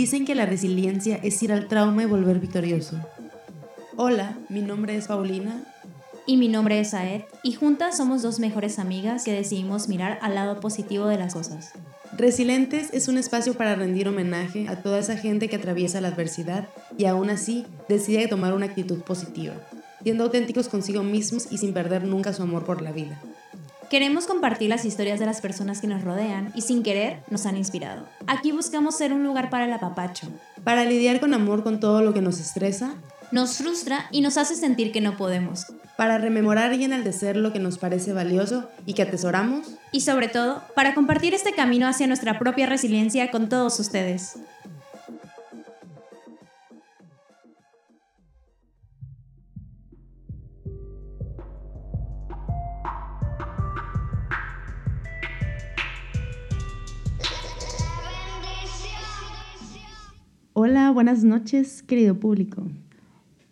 Dicen que la resiliencia es ir al trauma y volver victorioso. Hola, mi nombre es Paulina. Y mi nombre es Aed, y juntas somos dos mejores amigas que decidimos mirar al lado positivo de las cosas. Resilientes es un espacio para rendir homenaje a toda esa gente que atraviesa la adversidad y aún así decide tomar una actitud positiva, siendo auténticos consigo mismos y sin perder nunca su amor por la vida. Queremos compartir las historias de las personas que nos rodean y sin querer nos han inspirado. Aquí buscamos ser un lugar para el apapacho. Para lidiar con amor con todo lo que nos estresa, nos frustra y nos hace sentir que no podemos. Para rememorar y enaltecer lo que nos parece valioso y que atesoramos. Y sobre todo, para compartir este camino hacia nuestra propia resiliencia con todos ustedes. Hola, buenas noches, querido público.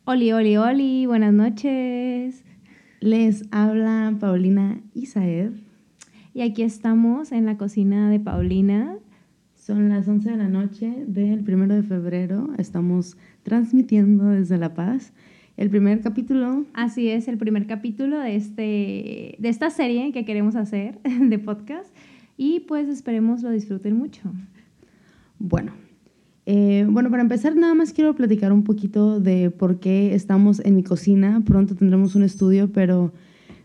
Oli, oli, oli, buenas noches. Les habla Paulina Isaed. Y aquí estamos en la cocina de Paulina. Son las 11 de la noche del primero de febrero. Estamos transmitiendo desde La Paz el primer capítulo. Así es, el primer capítulo de, este, de esta serie que queremos hacer de podcast. Y pues esperemos lo disfruten mucho. Bueno, eh, bueno, para empezar, nada más quiero platicar un poquito de por qué estamos en mi cocina. Pronto tendremos un estudio, pero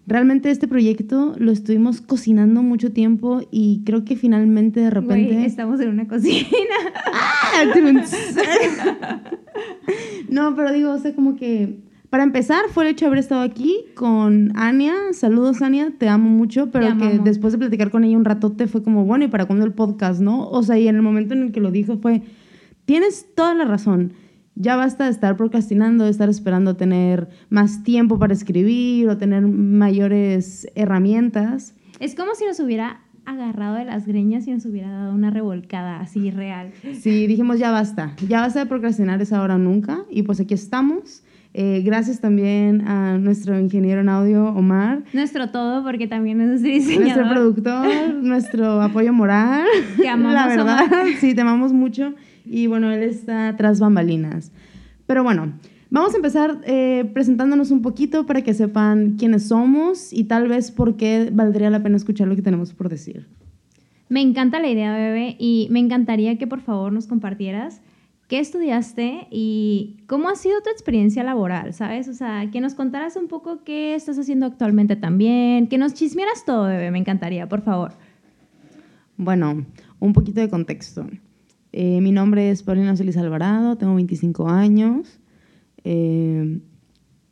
realmente este proyecto lo estuvimos cocinando mucho tiempo y creo que finalmente de repente... estamos en una cocina. ¡Ah! no, pero digo, o sea, como que... Para empezar, fue el hecho de haber estado aquí con Ania. Saludos, Ania, te amo mucho, pero que después de platicar con ella un ratote fue como, bueno, ¿y para cuándo el podcast, no? O sea, y en el momento en el que lo dijo fue Tienes toda la razón. Ya basta de estar procrastinando, de estar esperando tener más tiempo para escribir o tener mayores herramientas. Es como si nos hubiera agarrado de las greñas y nos hubiera dado una revolcada así real. Sí, dijimos ya basta, ya basta de procrastinar esa hora nunca y pues aquí estamos. Eh, gracias también a nuestro ingeniero en audio, Omar. Nuestro todo, porque también es nuestro diseñador. Nuestro productor, nuestro apoyo moral. Te amamos, La verdad, sí, te amamos mucho y bueno, él está tras bambalinas. Pero bueno, vamos a empezar eh, presentándonos un poquito para que sepan quiénes somos y tal vez por qué valdría la pena escuchar lo que tenemos por decir. Me encanta la idea, bebé, y me encantaría que por favor nos compartieras qué estudiaste y cómo ha sido tu experiencia laboral, ¿sabes? O sea, que nos contaras un poco qué estás haciendo actualmente también, que nos chismearas todo, bebé, me encantaría, por favor. Bueno, un poquito de contexto. Eh, mi nombre es Paulina Celis Alvarado, tengo 25 años, eh,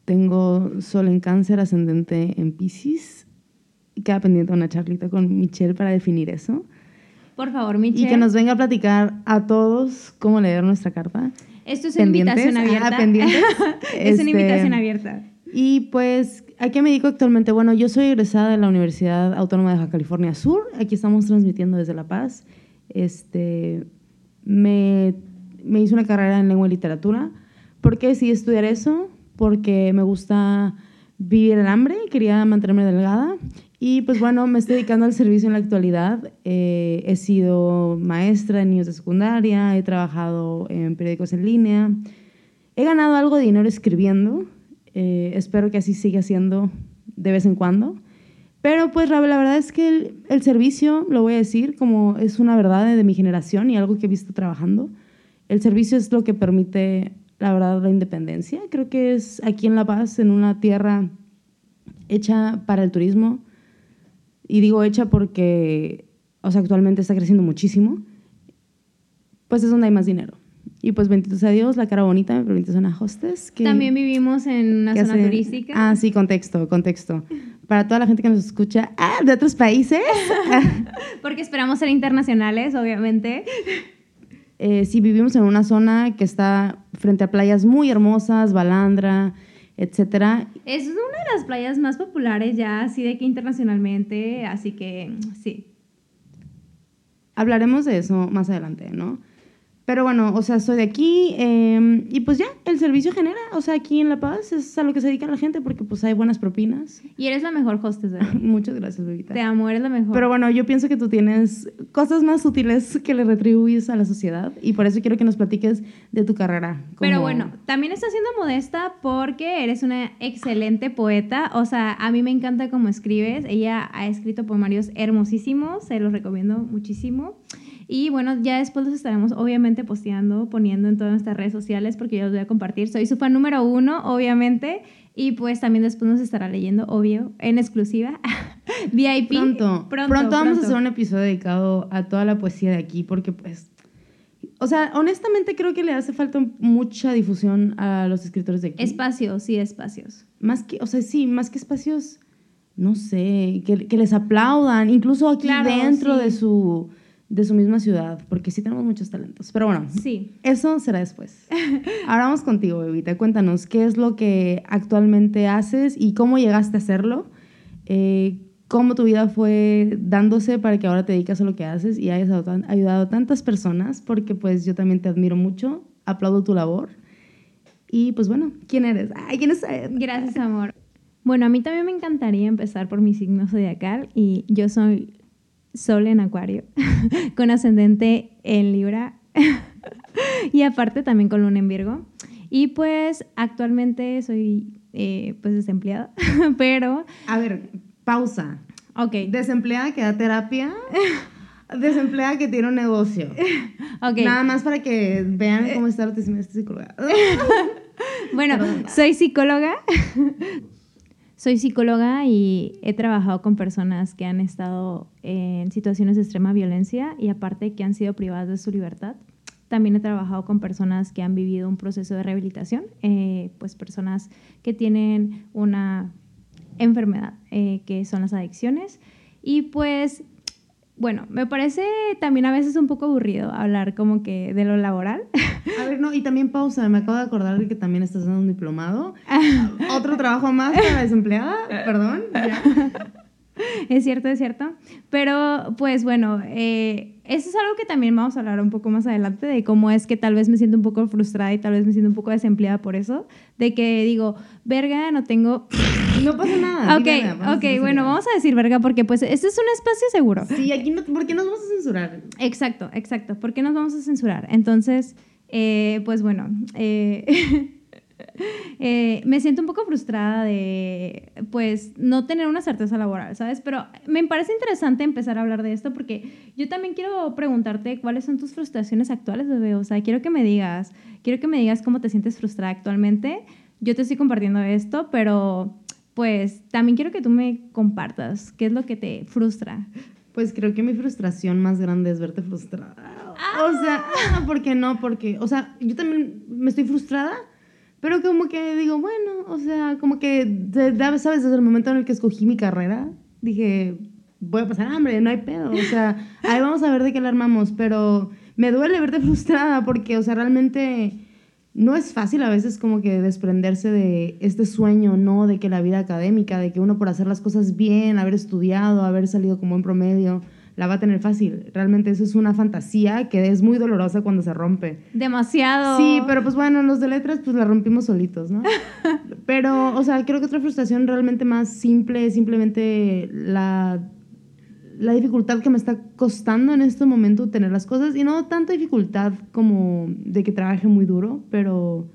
tengo sol en cáncer, ascendente en Pisces. Queda pendiente una charlita con Michelle para definir eso. Por favor, Michelle. Y que nos venga a platicar a todos cómo leer nuestra carta. Esto es una invitación abierta. Ah, es una invitación abierta. Y pues, ¿a qué me dedico actualmente? Bueno, yo soy egresada de la Universidad Autónoma de California Sur. Aquí estamos transmitiendo desde La Paz. Este, me, me hice una carrera en lengua y literatura. ¿Por qué decidí estudiar eso? Porque me gusta vivir el hambre, quería mantenerme delgada y pues bueno, me estoy dedicando al servicio en la actualidad. Eh, he sido maestra en niños de secundaria, he trabajado en periódicos en línea, he ganado algo de dinero escribiendo, eh, espero que así siga siendo de vez en cuando. Pero pues la verdad es que el, servicio, lo voy a decir, como es una verdad de, mi generación y algo que he visto trabajando, el servicio es lo que permite, la verdad, la independencia. Creo que es aquí en La Paz, en una tierra hecha para el turismo. Y digo hecha porque, o sea, actualmente está creciendo muchísimo. Pues es donde hay más dinero. Y pues bendito sea Dios, la cara bonita me permite ser una hostess. Que, También vivimos en una zona turística. Ah, sí, contexto, contexto. Para toda la gente que nos escucha ah, de otros países. Porque esperamos ser internacionales, obviamente. Eh, sí, vivimos en una zona que está frente a playas muy hermosas, Balandra, etcétera. Es una de las playas más populares ya, así de que internacionalmente, así que sí. Hablaremos de eso más adelante, ¿no? Pero bueno, o sea, soy de aquí eh, y pues ya, el servicio genera, o sea, aquí en La Paz es a lo que se dedica la gente porque pues hay buenas propinas. Y eres la mejor hostess, ¿verdad? Muchas gracias, bebita. Te amo, eres la mejor. Pero bueno, yo pienso que tú tienes cosas más útiles que le retribuyes a la sociedad y por eso quiero que nos platiques de tu carrera. Pero bueno, también estás siendo modesta porque eres una excelente poeta. O sea, a mí me encanta cómo escribes. Ella ha escrito poemarios hermosísimos, se los recomiendo muchísimo. Y bueno, ya después los estaremos obviamente posteando, poniendo en todas nuestras redes sociales porque yo los voy a compartir. Soy su fan número uno, obviamente. Y pues también después nos estará leyendo, obvio, en exclusiva. VIP. Pronto, pronto, vamos a hacer un episodio dedicado a toda la poesía de aquí porque pues... O sea, honestamente creo que le hace falta mucha difusión a los escritores de aquí. Espacios, sí, espacios. Más que, o sea, sí, más que espacios, no sé, que, que les aplaudan, incluso aquí Claro, dentro sí. de, su, de su misma ciudad, porque sí tenemos muchos talentos. Pero bueno, Sí. eso será después. Ahora vamos contigo, bebita. Cuéntanos, ¿qué es lo que actualmente haces y cómo llegaste a hacerlo? Eh, ¿Cómo tu vida fue dándose para que ahora te dedicas a lo que haces y hayas ayudado a tantas personas? Porque pues yo también te admiro mucho, aplaudo tu labor. Y pues bueno, ¿quién eres? Ay, ¿quién es? Gracias, amor. Bueno, a mí también me encantaría empezar por mi signo zodiacal y yo soy Sol en Acuario, con ascendente en Libra y aparte también con Luna en Virgo. Y pues actualmente soy eh, pues desempleada, pero A ver, pausa. ok, Desempleada que da terapia. Desempleada que tiene un negocio. ok. Nada más para que vean cómo está la psicóloga. Bueno, soy psicóloga. Soy psicóloga y he trabajado con personas que han estado en situaciones de extrema violencia y aparte que han sido privadas de su libertad. También he trabajado con personas que han vivido un proceso de rehabilitación, eh, pues personas que tienen una enfermedad, eh, que son las adicciones. Y pues, bueno, me parece también a veces un poco aburrido hablar como que de lo laboral. A ver, no, y también pausa. Me acabo de acordar de que también estás dando un diplomado. Otro trabajo más para desempleada. Perdón. ya. Es cierto, es cierto. Pero, pues bueno, eh, eso es algo que también vamos a hablar un poco más adelante de cómo es que tal vez me siento un poco frustrada y tal vez me siento un poco desempleada por eso. De que digo, verga, no tengo. No pasa nada. ok, di verga, vamos a ok, bueno, vamos a decir verga porque pues este es un espacio seguro. Sí, aquí no. ¿Por qué nos vamos a censurar? Exacto, exacto. ¿Por qué nos vamos a censurar? Entonces, eh, pues bueno, eh, eh, me siento un poco frustrada de, pues, no tener una certeza laboral, ¿sabes? Pero me parece interesante empezar a hablar de esto porque yo también quiero preguntarte cuáles son tus frustraciones actuales, bebé. O sea, quiero que me digas, quiero que me digas cómo te sientes frustrada actualmente. Yo te estoy compartiendo esto, pero pues también quiero que tú me compartas qué es lo que te frustra. Pues creo que mi frustración más grande es verte frustrada. O sea, ah, ¿por qué no? Porque, o sea, yo también me estoy frustrada, pero como que digo, bueno, o sea, como que, ¿sabes? Desde el momento en el que escogí mi carrera, dije, voy a pasar hambre, no hay pedo. O sea, ahí vamos a ver de qué la armamos, pero me duele verte frustrada porque, o sea, realmente no es fácil a veces como que desprenderse de este sueño, ¿no? De que la vida académica, de que uno por hacer las cosas bien, haber estudiado, haber salido con buen promedio, la va a tener fácil. Realmente eso es una fantasía que es muy dolorosa cuando se rompe. Demasiado. Sí, pero pues bueno, los de letras pues la rompimos solitos, ¿no? pero, o sea, creo que otra frustración realmente más simple es simplemente la, la dificultad que me está costando en este momento tener las cosas y no tanta dificultad como de que trabaje muy duro, pero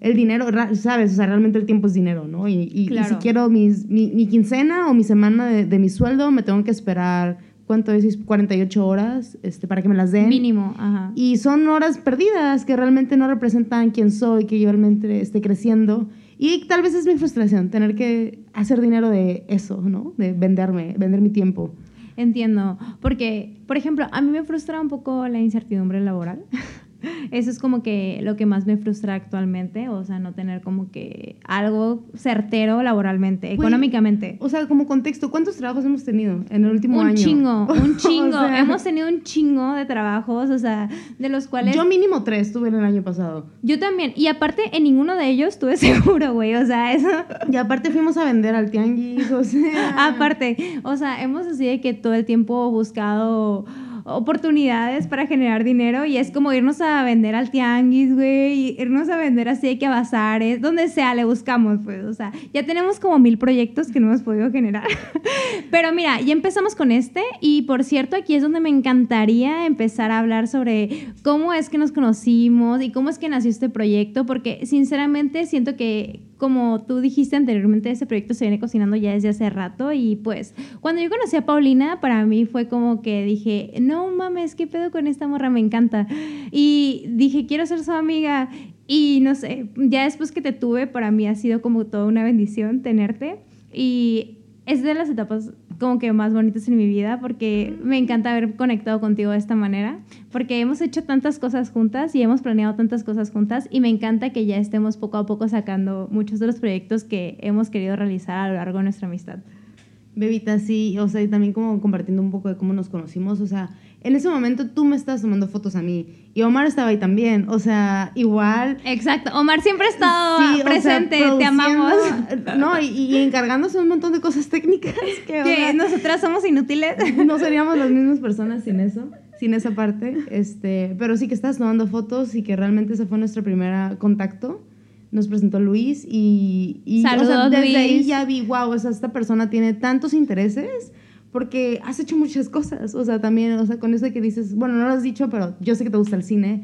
el dinero, ¿sabes? O sea, realmente el tiempo es dinero, ¿no? Y, y- y Claro. si quiero mis, mi, mi quincena o mi semana de, de mi sueldo, me tengo que esperar, ¿cuánto es? 48 horas este, para que me las den. Mínimo, ajá. Y son horas perdidas que realmente no representan quién soy, que yo realmente esté creciendo. Y tal vez es mi frustración, tener que hacer dinero de eso, ¿no? De venderme, vender mi tiempo. Entiendo, porque, por ejemplo, a mí me frustra un poco la incertidumbre laboral. Eso es como que lo que más me frustra actualmente, o sea, no tener como que algo certero laboralmente, económicamente. O sea, como contexto, ¿cuántos trabajos hemos tenido en el último Un año? chingo, un O chingo. sea, Hemos tenido un chingo de trabajos, o sea, de los cuales Yo mínimo tres tuve en el año pasado. yo también. Y aparte, en ninguno de ellos tuve seguro, güey. O sea, eso. Y aparte fuimos a vender al tianguis, o sea... Aparte, o sea, hemos así de que todo el tiempo buscado oportunidades para generar dinero y es como irnos a vender al tianguis, güey, irnos a vender así que a bazares, donde sea, le buscamos, pues, o sea, ya tenemos como mil proyectos que no hemos podido generar. Pero mira, ya empezamos con este y por cierto, aquí es donde me encantaría empezar a hablar sobre cómo es que nos conocimos y cómo es que nació este proyecto, porque sinceramente siento que como tú dijiste anteriormente, ese proyecto se viene cocinando ya desde hace rato y pues cuando yo conocí a Paulina, para mí fue como que dije, no mames, ¿qué pedo con esta morra? Me encanta. Y dije, quiero ser su amiga. Y no sé, ya después que te tuve, para mí ha sido como toda una bendición tenerte. Y es de las etapas como que más bonitas en mi vida porque me encanta haber conectado contigo de esta manera, porque hemos hecho tantas cosas juntas y hemos planeado tantas cosas juntas y me encanta que ya estemos poco a poco sacando muchos de los proyectos que hemos querido realizar a lo largo de nuestra amistad. Bebita, sí, o sea, y también como compartiendo un poco de cómo nos conocimos, o sea, en ese momento tú me estás tomando fotos a mí y Omar estaba ahí también, o sea, igual. Exacto, Omar siempre ha estado presente, te amamos. No, y, encargándose un montón de cosas técnicas que, nosotras somos inútiles. No seríamos las mismas personas sin eso, sin esa parte, este, pero sí que estás tomando fotos y que realmente ese fue nuestro primer contacto nos presentó Luis y, y o sea, desde ahí ya vi, wow, o sea, esta persona tiene tantos intereses porque has hecho muchas cosas, o sea, también, o sea, con eso que dices, bueno, no lo has dicho, pero yo sé que te gusta el cine,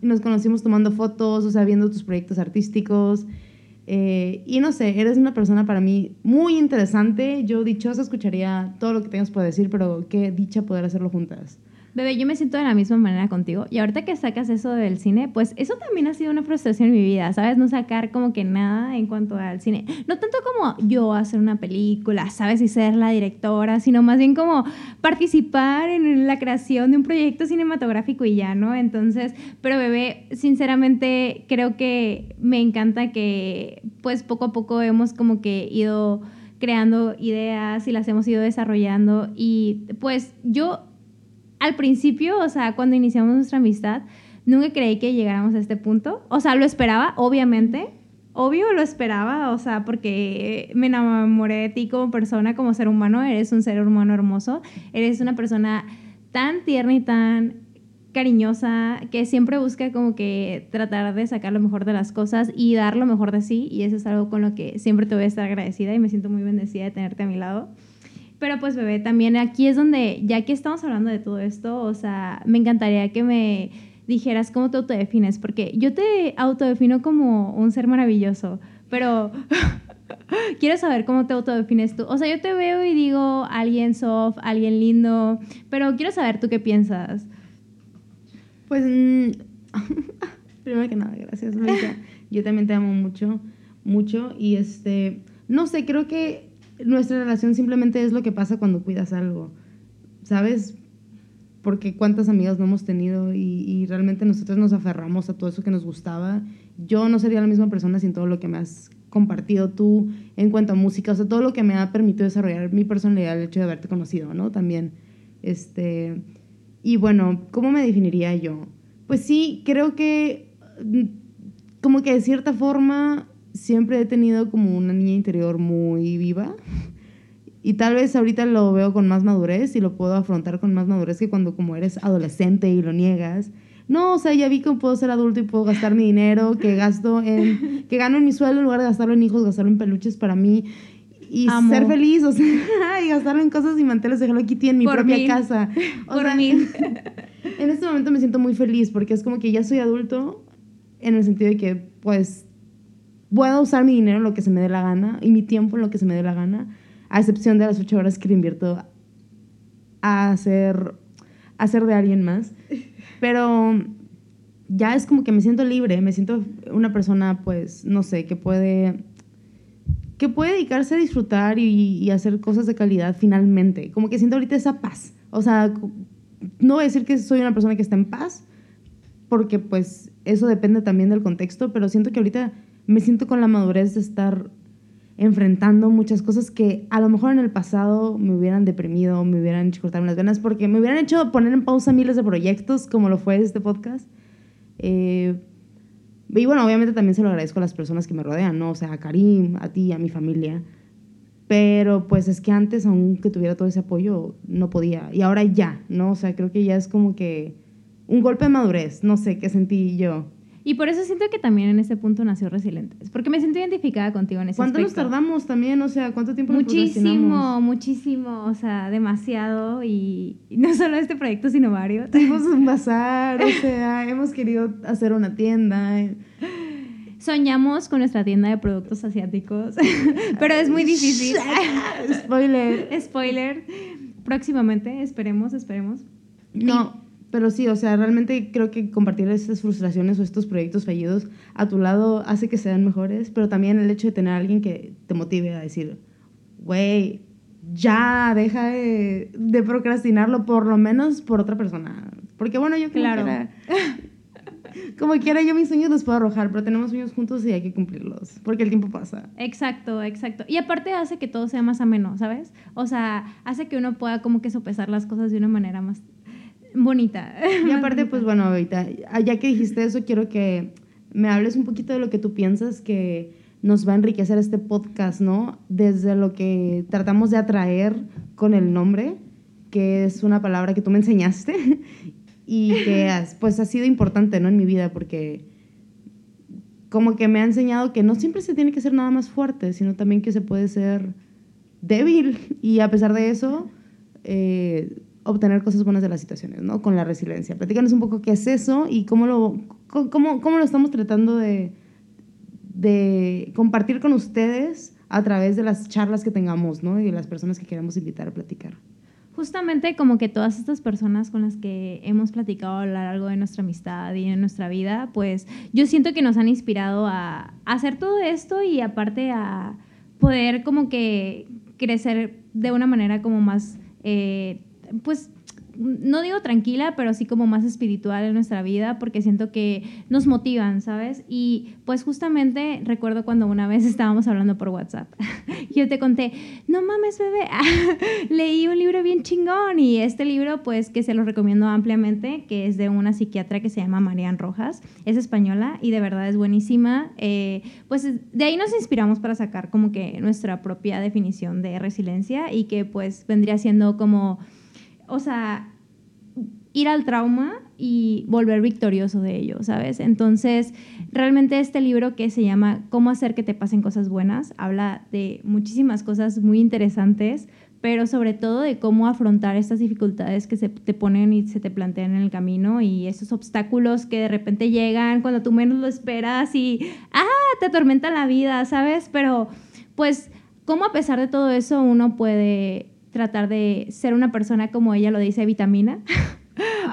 nos conocimos tomando fotos, o sea, viendo tus proyectos artísticos, eh, y no sé, eres una persona para mí muy interesante, yo dichosa escucharía todo lo que tengas por decir, pero qué dicha poder hacerlo juntas. Bebé, yo me siento de la misma manera contigo. Y ahorita que sacas eso del cine, pues eso también ha sido una frustración en mi vida, ¿sabes? No sacar como que nada en cuanto al cine. No tanto como yo hacer una película, ¿sabes? Y ser la directora, sino más bien como participar en la creación de un proyecto cinematográfico y ya, ¿no? Entonces, pero bebé, sinceramente creo que me encanta que pues poco a poco hemos como que ido creando ideas y las hemos ido desarrollando y pues yo al principio, o sea, cuando iniciamos nuestra amistad, nunca creí que llegáramos a este punto. O sea, lo esperaba, obviamente. Obvio lo esperaba, o sea, porque me enamoré de ti como persona, como ser humano. Eres un ser humano hermoso. Eres una persona tan tierna y tan cariñosa que siempre busca como que tratar de sacar lo mejor de las cosas y dar lo mejor de sí. Y eso es algo con lo que siempre te voy a estar agradecida y me siento muy bendecida de tenerte a mi lado. Pero pues bebé, también aquí es donde, ya que estamos hablando de todo esto, o sea, me encantaría que me dijeras cómo te autodefines, porque yo te autodefino como un ser maravilloso, pero quiero saber cómo te autodefines tú. O sea, yo te veo y digo alguien soft, alguien lindo, pero quiero saber tú qué piensas. Pues, mm, primero que nada, gracias, Yo también te amo mucho, mucho, y este, no sé, creo que nuestra relación simplemente es lo que pasa cuando cuidas algo, ¿sabes? Porque cuántas amigas no hemos tenido y, realmente nosotros nos aferramos a todo eso que nos gustaba. Yo no sería la misma persona sin todo lo que me has compartido tú en cuanto a música, o sea, todo lo que me ha permitido desarrollar mi personalidad, el hecho de haberte conocido, ¿no? También, este, y bueno, ¿cómo me definiría yo? Pues sí, creo que mm, como que de cierta forma siempre he tenido como una niña interior muy viva. Y tal vez ahorita lo veo con más madurez y lo puedo afrontar con más madurez que cuando como eres adolescente y lo niegas. No, o sea, ya vi que puedo ser adulto y puedo gastar mi dinero, que gasto en, que gano en mi sueldo en lugar de gastarlo en hijos, gastarlo en peluches para mí y ser feliz, o sea, y gastarlo en cosas y manteles de Hello Kitty en mi propia casa. O Por mí. en este momento me siento muy feliz porque es como que ya soy adulto en el sentido de que pues puedo usar mi dinero en lo que se me dé la gana y mi tiempo en lo que se me dé la gana, a excepción de las ocho horas que le invierto a hacer, a hacer de alguien más. Pero ya es como que me siento libre, me siento una persona, pues, no sé, que puede que puede dedicarse a disfrutar y, y, hacer cosas de calidad finalmente. Como que siento ahorita esa paz. O sea, no voy a decir que soy una persona que está en paz, porque pues eso depende también del contexto, pero siento que ahorita me siento con la madurez de estar enfrentando muchas cosas que a lo mejor en el pasado me hubieran deprimido, me hubieran hecho cortarme las venas, porque me hubieran hecho poner en pausa miles de proyectos, como lo fue este podcast. Eh, y bueno, obviamente también se lo agradezco a las personas que me rodean, ¿no? O sea, a Karim, a ti, a mi familia. Pero pues es que antes, aunque tuviera todo ese apoyo, no podía. Y ahora ya, ¿no? O sea, creo que ya es como que un golpe de madurez, no sé qué sentí yo. Y por eso siento que también en ese punto nació Resilientes, porque me siento identificada contigo en ese ¿Cuánto aspecto. nos tardamos también? O sea, ¿cuánto tiempo nos Muchísimo, muchísimo, o sea, demasiado. Y, y no solo este proyecto, sino varios. Tuvimos un bazar, o sea, hemos querido hacer una tienda. Soñamos con nuestra tienda de productos asiáticos, pero es muy difícil. Spoiler. Spoiler, próximamente, esperemos, esperemos. No, pero sí, o sea, realmente creo que compartir estas frustraciones o estos proyectos fallidos a tu lado hace que sean mejores, pero también el hecho de tener a alguien que te motive a decir, güey, ya, deja de, de procrastinarlo, por lo menos por otra persona. Porque bueno, yo como Claro. quiera, como quiera, yo mis sueños los puedo arrojar, pero tenemos sueños juntos y hay que cumplirlos, porque el tiempo pasa. Exacto, exacto. Y aparte hace que todo sea más ameno, ¿sabes? O sea, hace que uno pueda como que sopesar las cosas de una manera más bonita. Y aparte, pues bueno, ahorita, ya que dijiste eso, quiero que me hables un poquito de lo que tú piensas que nos va a enriquecer este podcast, ¿no? Desde lo que tratamos de atraer con el nombre, que es una palabra que tú me enseñaste y que has- pues ha sido importante, ¿no? En mi vida, porque como que me ha enseñado que no siempre se tiene que ser nada más fuerte, sino también que se puede ser débil y a pesar de eso, eh, obtener cosas buenas de las situaciones, ¿no? Con la resiliencia. Platícanos un poco qué es eso y cómo lo, cómo, cómo lo estamos tratando de, de compartir con ustedes a través de las charlas que tengamos, ¿no? Y de las personas que queremos invitar a platicar. Justamente como que todas estas personas con las que hemos platicado a lo largo de nuestra amistad y en nuestra vida, pues yo siento que nos han inspirado a, a hacer todo esto y aparte a poder como que crecer de una manera como más, eh, pues no digo tranquila, pero sí como más espiritual en nuestra vida, porque siento que nos motivan, ¿sabes? Y pues justamente recuerdo cuando una vez estábamos hablando por WhatsApp, yo te conté, no mames, bebé, leí un libro bien chingón y este libro pues que se lo recomiendo ampliamente, que es de una psiquiatra que se llama Marian Rojas, es española y de verdad es buenísima. Eh, pues de ahí nos inspiramos para sacar como que nuestra propia definición de resiliencia y que pues vendría siendo como o sea, ir al trauma y volver victorioso de ello, ¿sabes? Entonces, realmente este libro que se llama Cómo hacer que te pasen cosas buenas, habla de muchísimas cosas muy interesantes, pero sobre todo de cómo afrontar estas dificultades que se te ponen y se te plantean en el camino y esos obstáculos que de repente llegan cuando tú menos lo esperas y, ah, te atormenta la vida, ¿sabes? Pero, pues, cómo a pesar de todo eso uno puede tratar de ser una persona como ella lo dice, vitamina.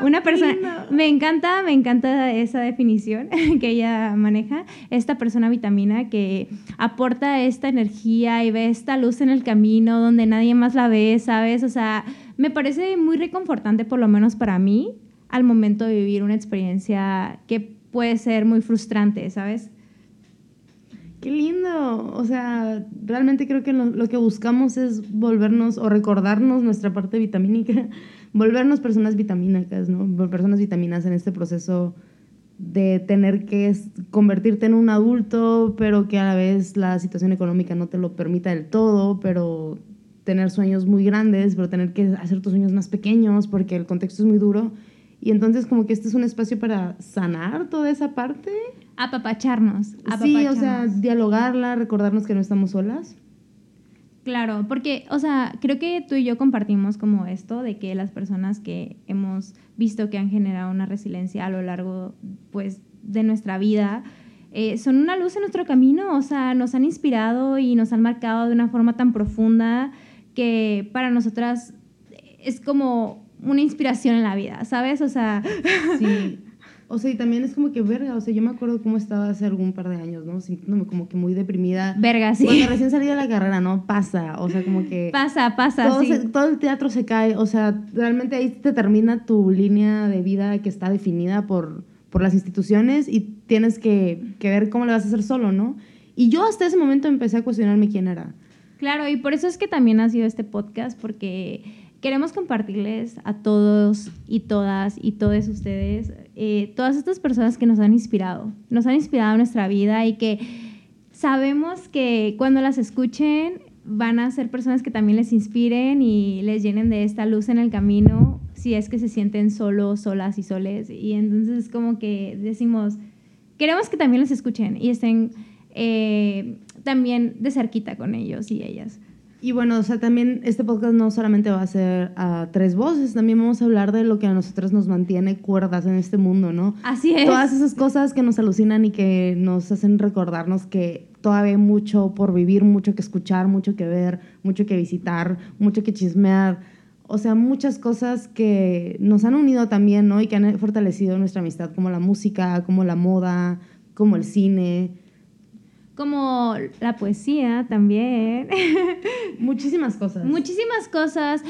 una persona, me encanta, me encanta esa definición que ella maneja, esta persona vitamina que aporta esta energía y ve esta luz en el camino donde nadie más la ve, ¿sabes? O sea, me parece muy reconfortante, por lo menos para mí, al momento de vivir una experiencia que puede ser muy frustrante, ¿sabes? Qué lindo. O sea, realmente creo que lo, lo, que buscamos es volvernos o recordarnos nuestra parte vitamínica, volvernos personas vitamínicas, ¿no? Personas vitaminas en este proceso de tener que convertirte en un adulto, pero que a la vez la situación económica no te lo permita del todo, pero tener sueños muy grandes, pero tener que hacer tus sueños más pequeños porque el contexto es muy duro. Y entonces como que este es un espacio para sanar toda esa parte. Apapacharnos. apapacharnos. Sí, o sea, dialogarla, recordarnos que no estamos solas. Claro, porque, o sea, creo que tú y yo compartimos como esto de que las personas que hemos visto que han generado una resiliencia a lo largo, pues, de nuestra vida, eh, son una luz en nuestro camino, o sea, nos han inspirado y nos han marcado de una forma tan profunda que para nosotras es como una inspiración en la vida, ¿sabes? O sea... Sí. O sea, y también es como que verga, o sea, yo me acuerdo cómo estaba hace algún par de años, ¿no? Sintiéndome como que muy deprimida. Verga, sí. Cuando recién salí de la carrera, ¿no? Pasa, o sea, como que... Pasa, pasa, todo, sí. se, todo el teatro se cae, o sea, realmente ahí te termina tu línea de vida que está definida por, por las instituciones y tienes que, que ver cómo le vas a hacer solo, ¿no? Y yo hasta ese momento empecé a cuestionarme quién era. Claro, y por eso es que también ha sido este podcast, porque queremos compartirles a todos y todas y todos ustedes, eh, todas estas personas que nos han inspirado, nos han inspirado nuestra vida y que sabemos que cuando las escuchen van a ser personas que también les inspiren y les llenen de esta luz en el camino si es que se sienten solos, solas y soles. Y entonces como que decimos, queremos que también los escuchen y estén eh, también de cerquita con ellos y ellas. Y bueno, o sea, también este podcast no solamente va a ser a tres voces, también vamos a hablar de lo que a nosotros nos mantiene cuerdas en este mundo, ¿no? Así es. Todas esas cosas que nos alucinan y que nos hacen recordarnos que todavía hay mucho por vivir, mucho que escuchar, mucho que ver, mucho que visitar, mucho que chismear. O sea, muchas cosas que nos han unido también, ¿no? Y que han fortalecido nuestra amistad, como la música, como la moda, como el cine como la poesía también. Muchísimas cosas. Muchísimas cosas.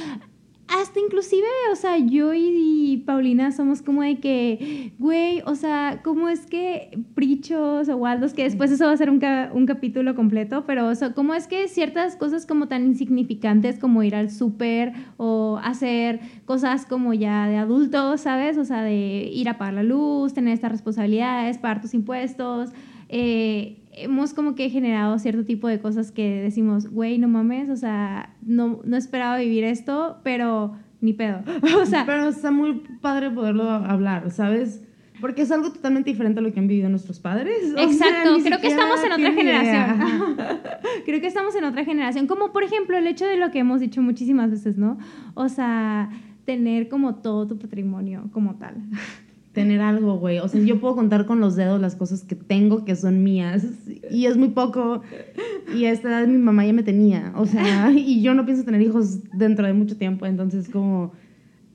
Hasta inclusive, o sea, yo y, Paulina somos como de que, güey, o sea, ¿cómo es que Prichos o Waldos, que después eso va a ser un, un capítulo completo, pero o sea, ¿cómo es que ciertas cosas como tan insignificantes como ir al súper o hacer cosas como ya de adultos, ¿sabes? O sea, de ir a pagar la luz, tener estas responsabilidades, pagar tus impuestos, eh, hemos como que generado cierto tipo de cosas que decimos, güey, no mames, o sea, no, no esperaba vivir esto, pero ni pedo. o sea, pero está muy padre poderlo hablar, ¿sabes? Porque es algo totalmente diferente a lo que han vivido nuestros padres. Exacto, creo que estamos en otra generación. creo que estamos en otra generación. Como por ejemplo el hecho de lo que hemos dicho muchísimas veces, ¿no? O sea, tener como todo tu patrimonio como tal tener algo, güey. O sea, yo puedo contar con los dedos las cosas que tengo que son mías y es muy poco. Y a esta edad mi mamá ya me tenía. O sea, y yo no pienso tener hijos dentro de mucho tiempo. Entonces, como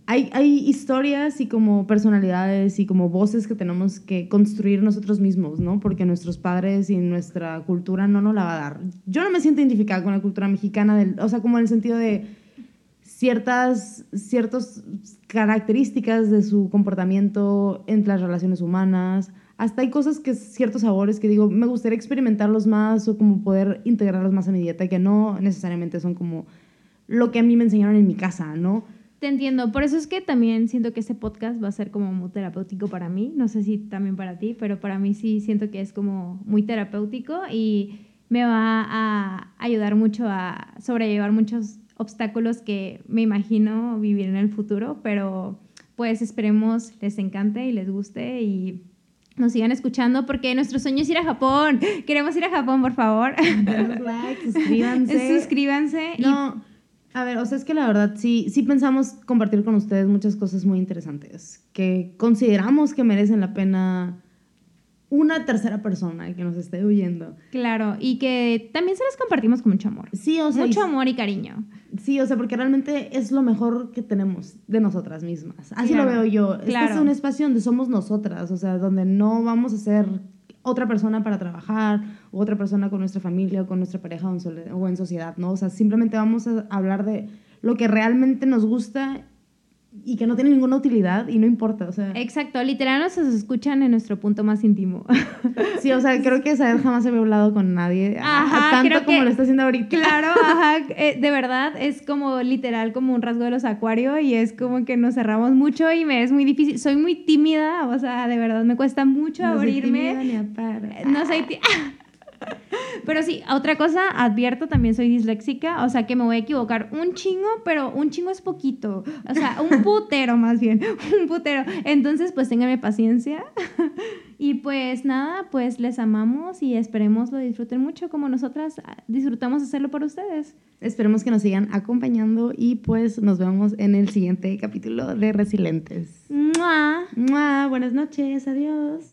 hay, hay historias y como personalidades y como voces que tenemos que construir nosotros mismos, ¿no? Porque nuestros padres y nuestra cultura no nos la va a dar. Yo no me siento identificada con la cultura mexicana, del, o sea, como en el sentido de ciertas, ciertas características de su comportamiento entre las relaciones humanas. Hasta hay cosas que, ciertos sabores que digo, me gustaría experimentarlos más o como poder integrarlos más a mi dieta, que no necesariamente son como lo que a mí me enseñaron en mi casa, ¿no? Te entiendo, por eso es que también siento que este podcast va a ser como muy terapéutico para mí, no sé si también para ti, pero para mí sí siento que es como muy terapéutico y me va a ayudar mucho a sobrellevar muchos obstáculos que me imagino vivir en el futuro, pero pues esperemos les encante y les guste y nos sigan escuchando porque nuestro sueño es ir a Japón. Queremos ir a Japón, por favor. Denos like, suscríbanse. suscríbanse. No, a ver, o sea, es que la verdad sí, sí pensamos compartir con ustedes muchas cosas muy interesantes que consideramos que merecen la pena una tercera persona que nos esté oyendo. Claro, y que también se las compartimos con mucho amor. Sí, o sea. Mucho amor y cariño. Sí, o sea, porque realmente es lo mejor que tenemos de nosotras mismas. Así lo veo yo. Este es un espacio donde somos nosotras, o sea, donde no vamos a ser otra persona para trabajar, o otra persona con nuestra familia, o con nuestra pareja o en, o en sociedad, ¿no? O sea, simplemente vamos a hablar de lo que realmente nos gusta y que no tiene ninguna utilidad y no importa, o sea. Exacto, literal nos escuchan en nuestro punto más íntimo. Sí, o sea, creo que Saed jamás había hablado con nadie ajá, tanto como lo está haciendo ahorita. Claro, ajá, eh, de verdad es como literal como un rasgo de los acuario y es como que nos cerramos mucho y me es muy difícil, soy muy tímida, o sea, de verdad me cuesta mucho abrirme. Soy tímida, ni No soy tímida. Pero sí, otra cosa, advierto, también soy disléxica, o sea que me voy a equivocar un chingo, pero un chingo es poquito, o sea, un putero más bien, un putero. Entonces, pues ténganme paciencia. Y pues nada, pues les amamos y esperemos lo disfruten mucho como nosotras disfrutamos hacerlo por ustedes. Esperemos que nos sigan acompañando y pues nos vemos en el siguiente capítulo de Resilientes. ¡Mua! ¡Mua! Buenas noches, adiós.